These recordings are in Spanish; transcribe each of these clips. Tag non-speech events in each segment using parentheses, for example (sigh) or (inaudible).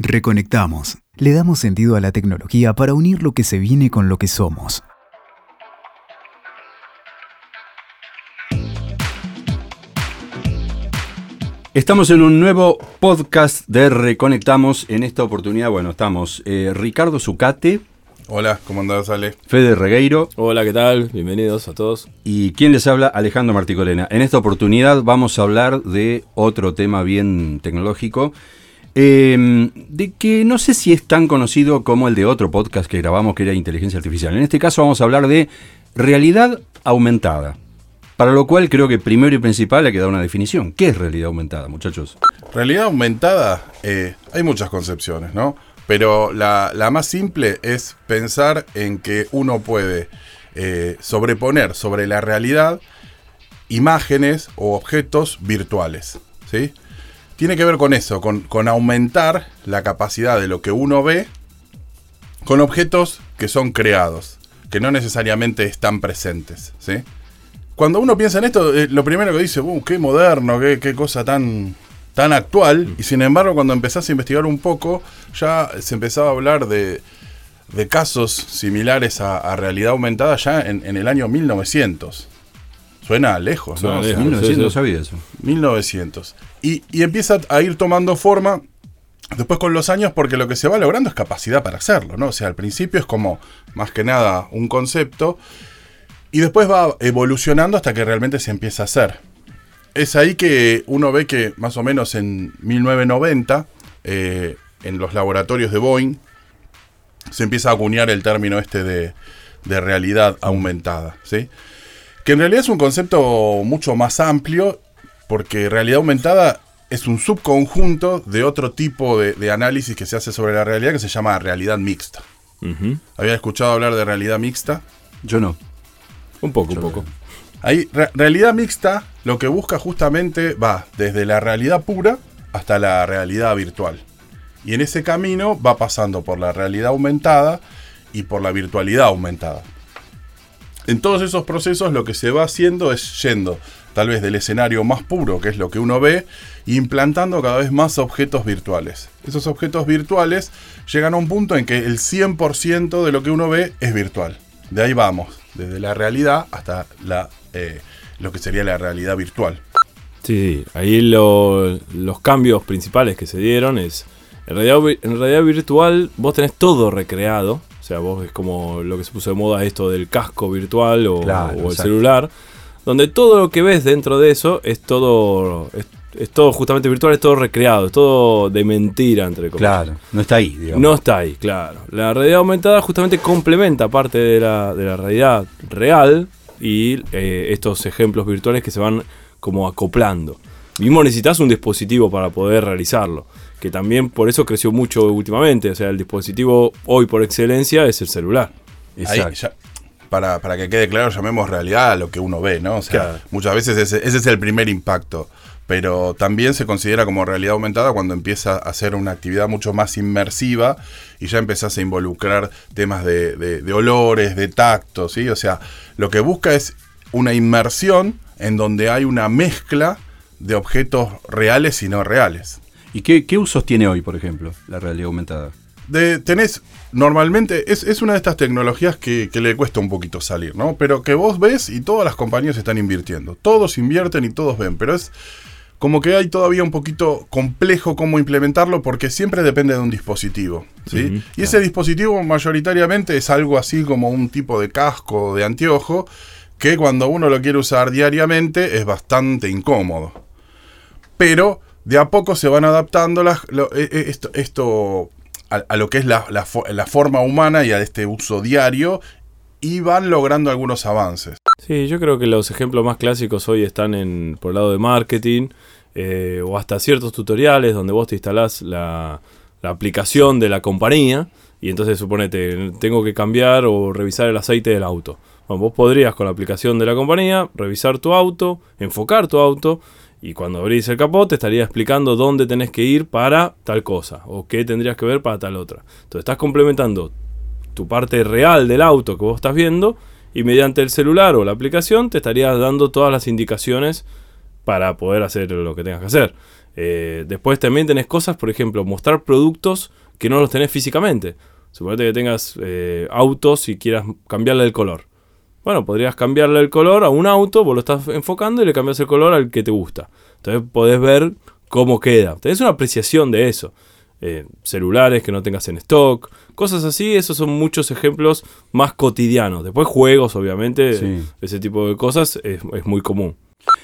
Reconectamos. Le damos sentido a la tecnología para unir lo que se viene con lo que somos. Estamos en un nuevo podcast de Reconectamos. En esta oportunidad, bueno, estamos eh, Ricardo Zucate, Hola, ¿cómo andás, Ale? Fede Regueiro Hola, ¿qué tal? Bienvenidos a todos. y quien les habla, Alejandro Marticolena. En esta oportunidad vamos a hablar de otro tema bien tecnológico, eh, de que no sé si es tan conocido como el de otro podcast que grabamos que era inteligencia artificial. En este caso vamos a hablar de realidad aumentada. Para lo cual creo que primero y principal hay que dar una definición. ¿Qué es realidad aumentada, muchachos? Realidad aumentada, eh, hay muchas concepciones, ¿no? Pero la, la más simple es pensar en que uno puede eh, sobreponer sobre la realidad imágenes o objetos virtuales, ¿sí? Tiene que ver con eso, con, con aumentar la capacidad de lo que uno ve con objetos que son creados, que no necesariamente están presentes, ¿sí? Cuando uno piensa en esto, eh, lo primero que dice, uh, qué moderno, qué, qué cosa tan, tan actual. Y sin embargo, cuando empezás a investigar un poco, ya se empezaba a hablar de, de casos similares a, a realidad aumentada ya en, en el año 1900. Suena lejos, ¿no? Suena lejos. 1900 sí, sí. sabía eso. 1900. Y, y empieza a ir tomando forma después con los años porque lo que se va logrando es capacidad para hacerlo, ¿no? O sea, al principio es como más que nada un concepto y después va evolucionando hasta que realmente se empieza a hacer. Es ahí que uno ve que más o menos en 1990, eh, en los laboratorios de Boeing, se empieza a acuñar el término este de, de realidad aumentada, ¿sí? Que en realidad es un concepto mucho más amplio, porque realidad aumentada es un subconjunto de otro tipo de, de análisis que se hace sobre la realidad que se llama realidad mixta. Ujú. ¿Habían escuchado hablar de realidad mixta? Yo no. Un poco, un poco. Ahí, re- realidad mixta lo que busca justamente va desde la realidad pura hasta la realidad virtual. Y en ese camino va pasando por la realidad aumentada y por la virtualidad aumentada. En todos esos procesos lo que se va haciendo es yendo tal vez del escenario más puro, que es lo que uno ve, e implantando cada vez más objetos virtuales. Esos objetos virtuales llegan a un punto en que el 100% de lo que uno ve es virtual. De ahí vamos, desde la realidad hasta la, eh, lo que sería la realidad virtual. Sí, ahí lo- los cambios principales que se dieron es. En realidad, en realidad virtual vos tenés todo recreado. O sea, vos es como lo que se puso de moda esto del casco virtual o, Claro, o el celular. Donde todo lo que ves dentro de eso es todo. Es, es todo justamente virtual, es todo recreado, es todo de mentira, entre comillas. Claro, no está ahí, digamos. No está ahí, claro. La realidad aumentada justamente complementa parte de la, de la realidad real y eh, estos ejemplos virtuales que se van como acoplando. Mismo necesitas un dispositivo para poder realizarlo, que también por eso creció mucho últimamente. O sea, el dispositivo hoy por excelencia es el celular. Ahí Exacto. ya- para, para que quede claro, llamemos realidad a lo que uno ve, ¿no? O sea, Claro. muchas veces ese, ese es el primer impacto. Pero también se considera como realidad aumentada cuando empieza a hacer una actividad mucho más inmersiva y ya empezás a involucrar temas de, de- de olores, de tacto, ¿sí? O sea, lo que busca es una inmersión en donde hay una mezcla de objetos reales y no reales. ¿Y qué, qué usos tiene hoy, por ejemplo, la realidad aumentada? de, tenés normalmente, es, es una de estas tecnologías que, que le cuesta un poquito salir, ¿no? Pero que vos ves y todas las compañías están invirtiendo. Todos invierten y todos ven, pero es como que hay todavía un poquito complejo cómo implementarlo porque siempre depende de un dispositivo, ¿sí? Y ese dispositivo mayoritariamente es algo así como un tipo de casco o de anteojo que cuando uno lo quiere usar diariamente es bastante incómodo pero de a poco se van adaptando eh, eh, esto, a, lo que es la, la fo- la forma humana y a este uso diario y van logrando algunos avances. Sí, yo creo que los ejemplos más clásicos hoy están en, por el lado de marketing eh, o hasta ciertos tutoriales donde vos te instalás la, la aplicación de la compañía y entonces suponete, tengo que cambiar o revisar el aceite del auto. Vos podrías con la aplicación de la compañía revisar tu auto, enfocar tu auto y cuando abrís el capó te estaría explicando dónde tenés que ir para tal cosa o qué tendrías que ver para tal otra. Entonces estás complementando tu parte real del auto que vos estás viendo y mediante el celular o la aplicación te estarías dando todas las indicaciones para poder hacer lo que tengas que hacer. Eh, después también tenés cosas, por ejemplo, mostrar productos que no los tenés físicamente. Suponete que tengas eh, autos y quieras cambiarle el color. Bueno, podrías cambiarle el color a un auto, vos lo estás enfocando y le cambias el color al que te gusta. Entonces podés ver cómo queda. Tenés una apreciación de eso. Eh, celulares que no tengas en stock, cosas así, esos son muchos ejemplos más cotidianos. Después juegos, obviamente, Sí. ese tipo de cosas es, es muy común.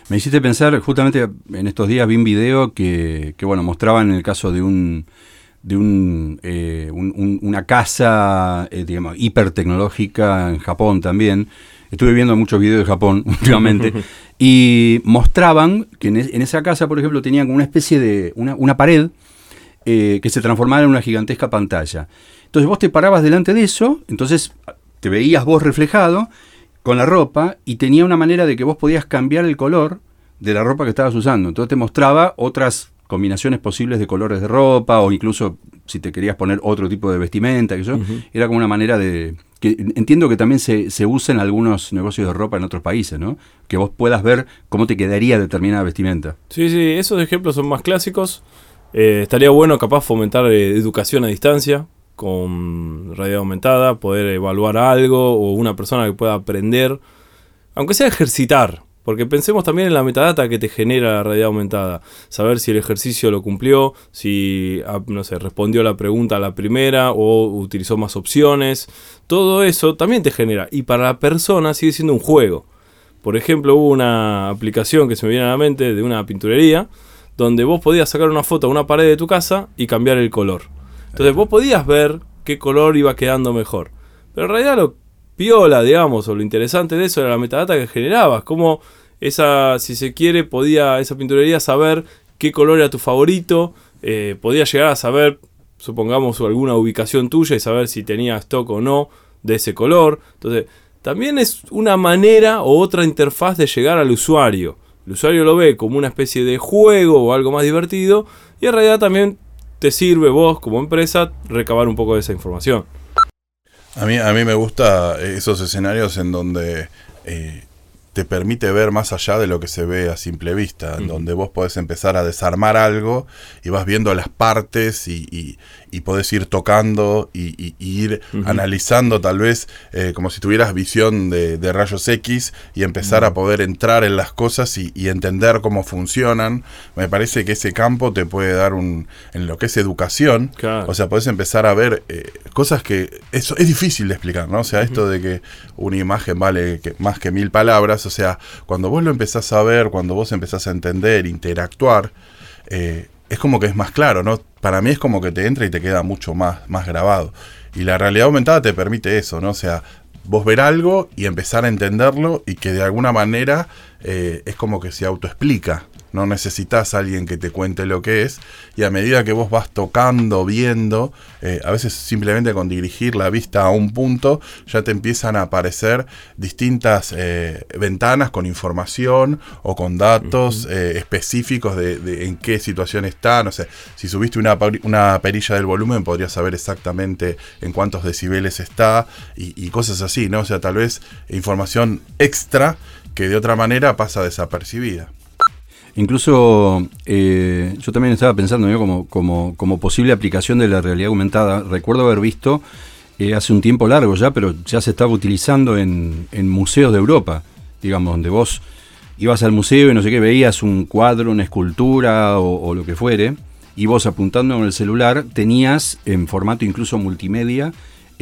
Me hiciste pensar, justamente en estos días vi un video que, que, bueno, mostraban el caso de un de un, eh, un- un- una casa, eh, digamos, hipertecnológica en Japón también. Estuve viendo muchos videos de Japón (laughs) últimamente y mostraban que en, es- en esa casa, por ejemplo, tenían como una especie de una, una pared eh, que se transformaba en una gigantesca pantalla. Entonces vos te parabas delante de eso, entonces te veías vos reflejado con la ropa y tenía una manera de que vos podías cambiar el color de la ropa que estabas usando. Entonces te mostraba otras combinaciones posibles de colores de ropa o incluso si te querías poner otro tipo de vestimenta, que yo, era como una manera de... que entiendo que también se, se usa en algunos negocios de ropa en otros países, ¿no? Que vos puedas ver cómo te quedaría determinada vestimenta. Sí, sí, esos ejemplos son más clásicos. Eh, estaría bueno capaz fomentar eh, educación a distancia con realidad aumentada, poder evaluar algo o una persona que pueda aprender, aunque sea ejercitar, porque pensemos también en la metadata que te genera la realidad aumentada, saber si el ejercicio lo cumplió, si ah, no sé, respondió la pregunta a la primera o utilizó más opciones, todo eso también te genera y para la persona sigue siendo un juego. Por ejemplo, hubo una aplicación que se me viene a la mente de una pinturería donde vos podías sacar una foto a una pared de tu casa y cambiar el color. Entonces vos podías ver qué color iba quedando mejor. Pero en realidad lo piola, digamos, o lo interesante de eso era la metadata que generabas. Como esa, si se quiere, podía esa pinturería saber qué color era tu favorito. eh, podía llegar a saber, supongamos, alguna ubicación tuya y saber si tenía stock o no de ese color. Entonces, también es una manera o otra interfaz de llegar al usuario. El usuario lo ve como una especie de juego o algo más divertido y en realidad también te sirve vos como empresa recabar un poco de esa información. A mí, a mí me gusta esos escenarios en donde eh, te permite ver más allá de lo que se ve a simple vista, en donde vos podés empezar a desarmar algo y vas viendo las partes y, y, y podés ir tocando y, y- y ir analizando tal vez eh, como si tuvieras visión de, de rayos X y empezar a poder entrar en las cosas y, y entender cómo funcionan. Me parece que ese campo te puede dar un, en lo que es educación, Claro. o sea, podés empezar a ver eh, cosas que eso es difícil de explicar, ¿no? O sea, esto de que una imagen vale que, más que mil palabras, o sea, cuando vos lo empezás a ver, cuando vos empezás a entender, interactuar, eh, es como que es más claro, ¿no? Para mí es como que te entra y te queda mucho más, más grabado. Y la realidad aumentada te permite eso, ¿no? O sea, vos ver algo y empezar a entenderlo y que de alguna manera eh, es como que se autoexplica. No necesitas a alguien que te cuente lo que es. Y a medida que vos vas tocando, viendo, eh, a veces simplemente con dirigir la vista a un punto, ya te empiezan a aparecer distintas eh, ventanas con información o con datos eh, específicos de, de en qué situación está. No sé, si subiste una, una perilla del volumen, podrías saber exactamente en cuántos decibeles está y, y cosas así, ¿no? O sea, tal vez información extra que de otra manera pasa desapercibida. Incluso eh, yo también estaba pensando como, como posible aplicación de la realidad aumentada. Recuerdo haber visto eh, hace un tiempo largo ya, pero ya se estaba utilizando en, en museos de Europa, digamos, donde vos ibas al museo y no sé qué, veías un cuadro, una escultura o, o lo que fuere, y vos apuntando con el celular tenías en formato incluso multimedia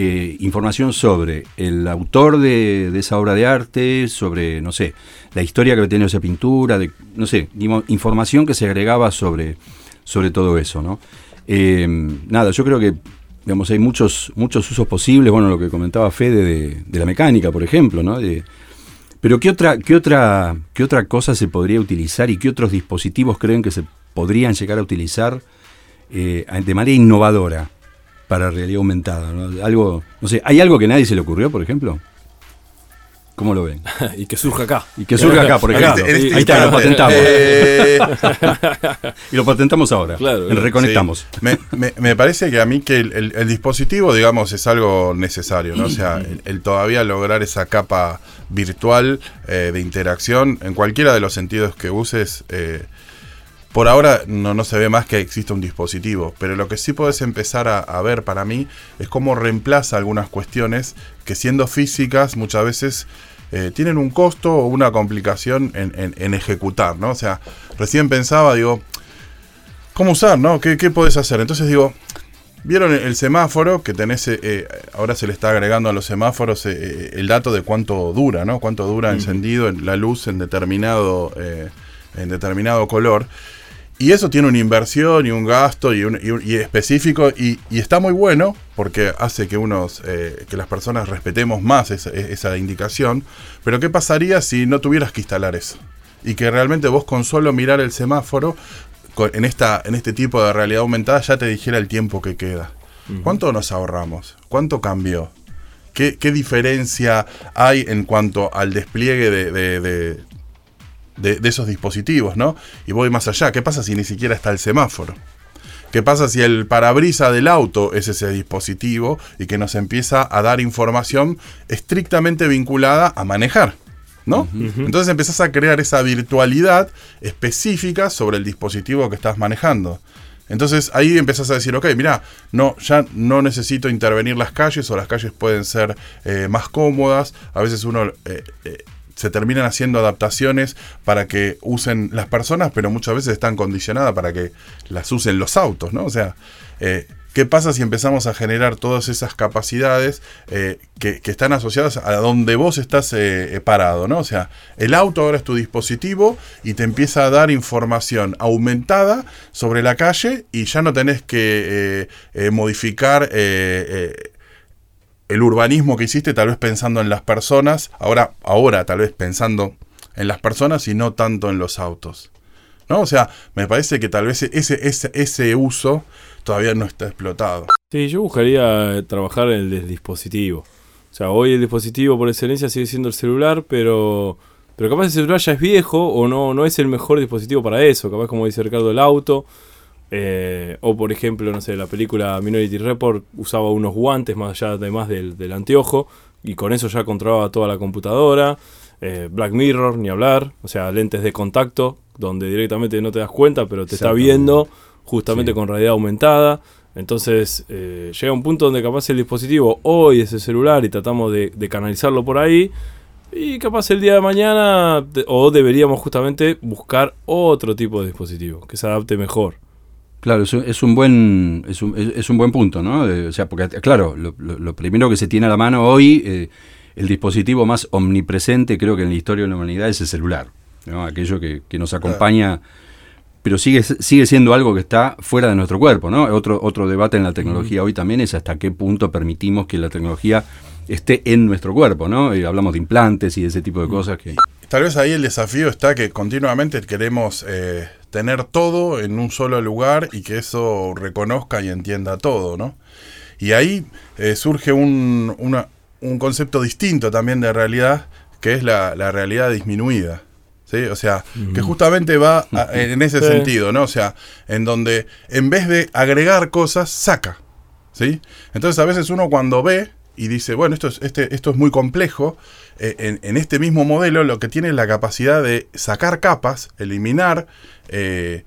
eh, información sobre el autor de, esa obra de arte, sobre, no sé, la historia que tenido esa pintura, no sé, información que se agregaba sobre, sobre todo eso, ¿no? Eh, nada, yo creo que digamos, hay muchos, muchos usos posibles, bueno, lo que comentaba Fede de, la mecánica, por ejemplo, ¿no? Pero ¿qué otra, qué, otra, ¿qué otra cosa se podría utilizar y qué otros dispositivos creen que se podrían llegar a utilizar eh, de manera innovadora para realidad aumentada? ¿no? Algo, no sé, ¿hay algo que nadie se le ocurrió, por ejemplo? ¿Cómo lo ven? (laughs) y que surja acá. Y que surja acá, por ejemplo. este- este Ahí está, lo patentamos. Eh, (laughs) Y lo patentamos ahora. Claro, El reconectamos. Sí. Me, me- me parece que a mí que el, el- el dispositivo, digamos, es algo necesario, ¿no? O sea, el, el todavía lograr esa capa virtual eh, de interacción en cualquiera de los sentidos que uses, eh, por ahora no, no se ve más que existe un dispositivo, pero lo que sí puedes empezar a, a ver para mí es cómo reemplaza algunas cuestiones que siendo físicas muchas veces eh, tienen un costo o una complicación en, en- en ejecutar, ¿no? O sea, recién pensaba, digo, ¿cómo usar, no? ¿Qué, qué podés hacer? Entonces digo, ¿vieron el, semáforo que tenés, eh, eh, ahora se le está agregando a los semáforos eh, el dato de cuánto dura, ¿no? Cuánto dura encendido en la luz en determinado, eh, en determinado color. Y eso tiene una inversión y un gasto y, un, y un- y específico y, y está muy bueno porque hace que unos eh, que las personas respetemos más esa, esa indicación. Pero ¿qué pasaría si no tuvieras que instalar eso? Y que realmente vos con solo mirar el semáforo en, esta, en este tipo de realidad aumentada ya te dijera el tiempo que queda. ¿Cuánto nos ahorramos? ¿Cuánto cambió? ¿Qué, qué diferencia hay en cuanto al despliegue de, de- de- de- de esos dispositivos, ¿no? Y voy más allá. ¿Qué pasa si ni siquiera está el semáforo? ¿Qué pasa si el parabrisa del auto es ese dispositivo y que nos empieza a dar información estrictamente vinculada a manejar? ¿No? Entonces empezás a crear esa virtualidad específica sobre el dispositivo que estás manejando. Entonces ahí empezás a decir, ok, mira, no, ya no necesito intervenir las calles o las calles pueden ser eh, más cómodas. A veces uno eh, eh, se terminan haciendo adaptaciones para que usen las personas, pero muchas veces están condicionadas para que las usen los autos, ¿no? O sea, eh, ¿qué pasa si empezamos a generar todas esas capacidades eh, que, están asociadas a donde vos estás eh, parado, ¿no? O sea, el auto ahora es tu dispositivo y te empieza a dar información aumentada sobre la calle y ya no tenés que modificar... el urbanismo que hiciste, tal vez pensando en las personas, ahora, ahora tal vez pensando en las personas y no tanto en los autos. ¿No? O sea, me parece que tal vez ese, ese, ese uso todavía no está explotado. Sí, yo buscaría trabajar en el del dispositivo. O sea, hoy el dispositivo por excelencia sigue siendo el celular, pero, pero capaz el celular ya es viejo o no, no es el mejor dispositivo para eso. Capaz, como dice Ricardo, el auto. Eh, o por ejemplo, no sé, la película Minority Report usaba unos guantes más allá además del, del anteojo y con eso ya controlaba toda la computadora. Eh, Black Mirror, ni hablar. O sea, lentes de contacto donde directamente no te das cuenta, pero te está viendo justamente Sí. con realidad aumentada. Entonces eh, llega un punto donde capaz el dispositivo hoy es el celular y tratamos de, de canalizarlo por ahí. Y capaz el día de mañana, o deberíamos justamente buscar otro tipo de dispositivo que se adapte mejor. Claro, es un, es un buen es un, es- un buen punto, ¿no? Eh, o sea, porque claro, lo, primero que se tiene a la mano hoy, eh, el dispositivo más omnipresente, creo que en la historia de la humanidad es el celular, ¿no? Aquello que, que nos acompaña, pero sigue sigue siendo algo que está fuera de nuestro cuerpo, ¿no? Otro otro debate en la tecnología hoy también es hasta qué punto permitimos que la tecnología esté en nuestro cuerpo, ¿no? Y hablamos de implantes y de ese tipo de cosas que Tal vez ahí el desafío está que continuamente queremos eh, tener todo en un solo lugar y que eso reconozca y entienda todo, ¿no? Y ahí eh, surge un, una- un concepto distinto también de realidad, que es la, la realidad disminuida. ¿sí? O sea, que justamente va a- en ese Sí. sentido, ¿no? O sea, en donde en vez de agregar cosas, saca. ¿sí? Entonces a veces uno cuando ve y dice, bueno, esto es, este, esto es muy complejo, eh, en, en este mismo modelo lo que tiene es la capacidad de sacar capas, eliminar eh,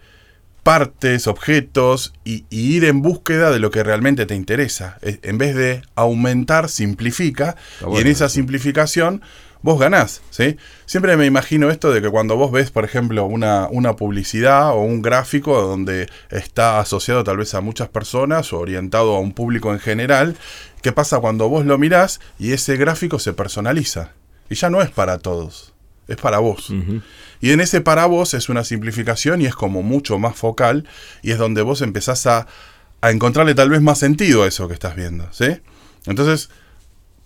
partes, objetos y, y ir en búsqueda de lo que realmente te interesa. Eh, En vez de aumentar, simplifica y en esa simplificación vos ganás, ¿sí? Siempre me imagino esto de que cuando vos ves, por ejemplo, una, una publicidad o un gráfico donde está asociado tal vez a muchas personas o orientado a un público en general, ¿qué pasa cuando vos lo mirás y ese gráfico se personaliza? Y ya no es para todos, es para vos. Y en ese para vos es una simplificación y es como mucho más focal y es donde vos empezás a, a encontrarle tal vez más sentido a eso que estás viendo, ¿sí? Entonces,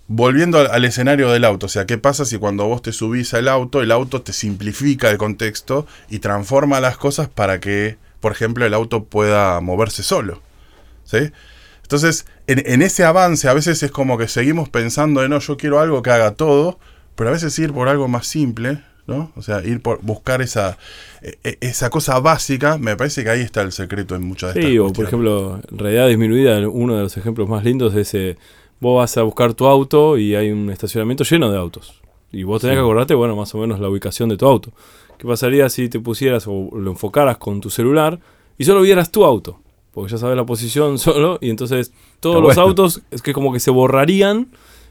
volviendo al, al escenario del auto, o sea, ¿qué pasa si cuando vos te subís al auto, el auto te simplifica el contexto y transforma las cosas para que, por ejemplo, el auto pueda moverse solo? ¿Sí? Entonces, en, en ese avance a veces es como que seguimos pensando en, no, yo quiero algo que haga todo, pero a veces ir por algo más simple, ¿no? O sea, ir por buscar esa, e- e- esa cosa básica, me parece que ahí está el secreto en muchas de estas Sí, o por ejemplo, en realidad disminuida, uno de los ejemplos más lindos es eh, vos vas a buscar tu auto y hay un estacionamiento lleno de autos. Y vos tenés Sí. que acordarte, bueno, más o menos la ubicación de tu auto. ¿Qué pasaría si te pusieras o lo enfocaras con tu celular y solo vieras tu auto? Porque ya sabes la posición (laughs) solo y entonces todos los bueno. autos es que como que se borrarían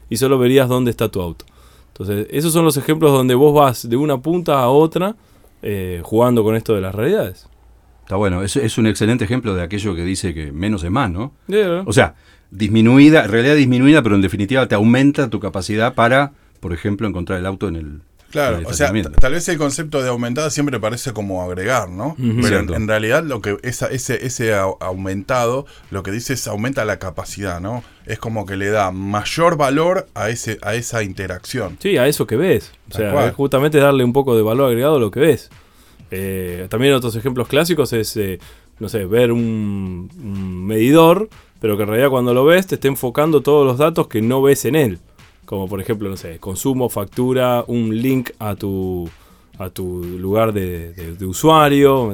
y solo verías dónde está tu auto. Entonces, esos son los ejemplos donde vos vas de una punta a otra eh, jugando con esto de las realidades. Está bueno, es, es un excelente ejemplo de aquello que dice que menos es más, ¿no? Yeah. O sea, disminuida, en realidad disminuida, pero en definitiva te aumenta tu capacidad para, por ejemplo, encontrar el auto en el, Claro, en el o sea, tal vez el concepto de aumentada siempre parece como agregar, ¿no? Pero en, realidad lo que esa, ese, ese au- aumentado lo que dice es aumenta la capacidad, ¿no? Es como que le da mayor valor a ese a esa interacción. Sí, a eso que ves. O sea, es justamente darle un poco de valor agregado a lo que ves. Eh, también otros ejemplos clásicos es, eh, no sé, ver un, medidor, pero que en realidad cuando lo ves te esté enfocando todos los datos que no ves en él. Como por ejemplo, no sé, consumo, factura, un link a tu, a tu lugar de, usuario,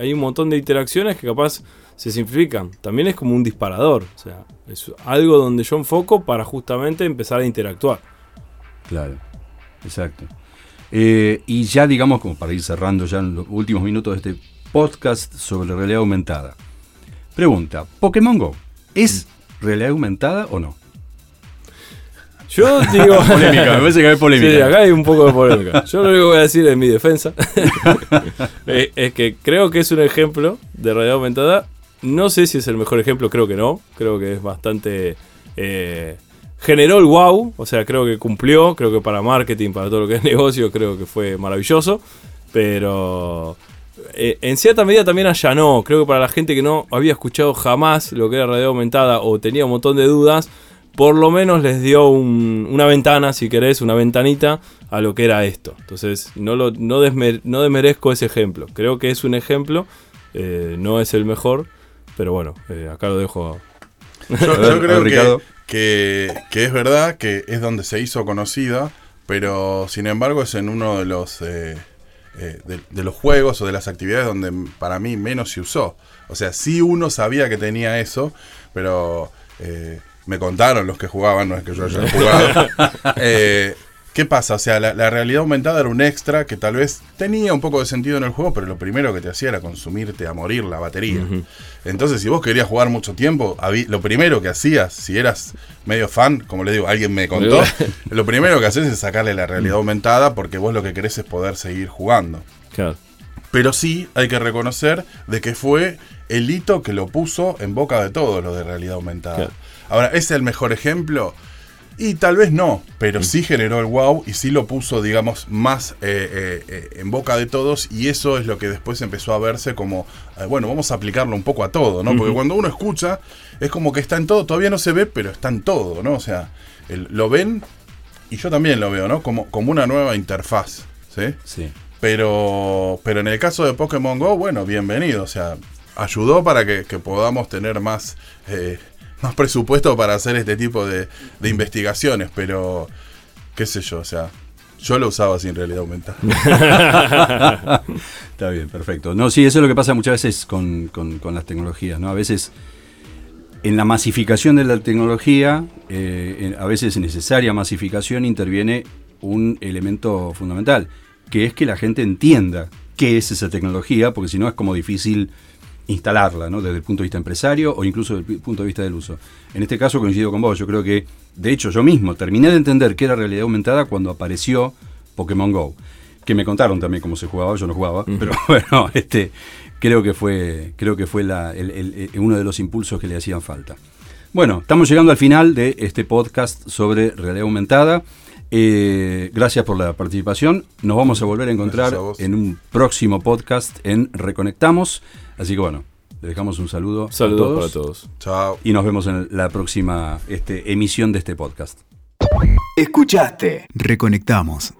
hay un montón de interacciones que capaz se simplifican. También es como un disparador, o sea, es algo donde yo enfoco para justamente empezar a interactuar. Claro, exacto. Eh, y ya digamos, como para ir cerrando ya en los últimos minutos de este podcast sobre realidad aumentada. Pregunta, ¿Pokémon Go es realidad aumentada o no? Yo digo. (laughs) Polémica, me parece que hay polémica. Sí, acá hay un poco de polémica. Yo lo único que voy a decir en mi defensa (laughs) eh, es que creo que es un ejemplo de realidad aumentada. No sé si es el mejor ejemplo, creo que no. Creo que es bastante. eh, generó el wow, o sea, creo que cumplió. Creo que para marketing, para todo lo que es (laughs) negocio, creo que fue maravilloso. Pero eh, en cierta medida también allanó. Creo que para la gente que no había escuchado jamás lo que era realidad aumentada o tenía un montón de dudas, por lo menos les dio un- una ventana, si querés, una ventanita a lo que era esto. Entonces, no, lo, no, desmer- no desmerezco ese ejemplo. Creo que es un ejemplo, eh, no es el mejor, pero bueno, eh, acá lo dejo. Yo, ver, (laughs) yo creo que. Que, que es verdad que es donde se hizo conocida, pero sin embargo es en uno de los eh, eh, de, de los juegos o de las actividades donde para mí menos se usó. O sea, sí uno sabía que tenía eso, pero eh, me contaron los que jugaban, no es que yo haya jugado. (laughs) Eh, ¿Qué pasa? O sea, la, la realidad aumentada era un extra que tal vez tenía un poco de sentido en el juego, pero lo primero que te hacía era consumirte a morir la batería. Entonces, si vos querías jugar mucho tiempo, lo primero que hacías, si eras medio fan, como le digo, alguien me contó, (laughs) lo primero que haces es sacarle la realidad aumentada porque vos lo que querés es poder seguir jugando. Claro. Pero sí hay que reconocer de que fue el hito que lo puso en boca de todo lo de realidad aumentada. Claro. Ahora, ¿es el mejor ejemplo? Y tal vez no, pero sí generó el wow y sí lo puso, digamos, más eh, eh, eh, en boca de todos y eso es lo que después empezó a verse como, eh, bueno, vamos a aplicarlo un poco a todo, ¿no? Porque cuando uno escucha, es como que está en todo, todavía no se ve, pero está en todo, ¿no? O sea, el- lo ven y yo también lo veo, ¿no? Como, como una nueva interfaz, ¿sí? Sí. Pero, pero en el caso de Pokémon Go, bueno, bienvenido. O sea, ayudó para que, que podamos tener más, eh, más presupuesto para hacer este tipo de, de investigaciones. Pero, qué sé yo, o sea, yo lo usaba sin realidad aumentada. (laughs) Está bien, perfecto. No, sí, eso es lo que pasa muchas veces con, con- las tecnologías, ¿no? A veces en la masificación de la tecnología, eh, a veces necesaria masificación, interviene un elemento fundamental, que es que la gente entienda qué es esa tecnología, porque si no es como difícil instalarla, ¿no? Desde el punto de vista empresario o incluso desde el punto de vista del uso. En este caso coincido con vos, yo creo que, de hecho, yo mismo terminé de entender qué era realidad aumentada cuando apareció Pokémon Go. Que me contaron también cómo se jugaba, yo no jugaba, pero (laughs) bueno, este, creo que fue, creo que fue la- el- el- el- uno de los impulsos que le hacían falta. Bueno, estamos llegando al final de este podcast sobre realidad aumentada. Eh, gracias por la participación. Nos vamos a volver a encontrar a en un próximo podcast en Reconectamos. Así que bueno, le dejamos un saludo Saludos a para todos todos. Chao. y nos vemos en la próxima este, emisión de este podcast. Escuchaste. Reconectamos.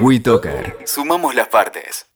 WeToker. Sumamos las partes.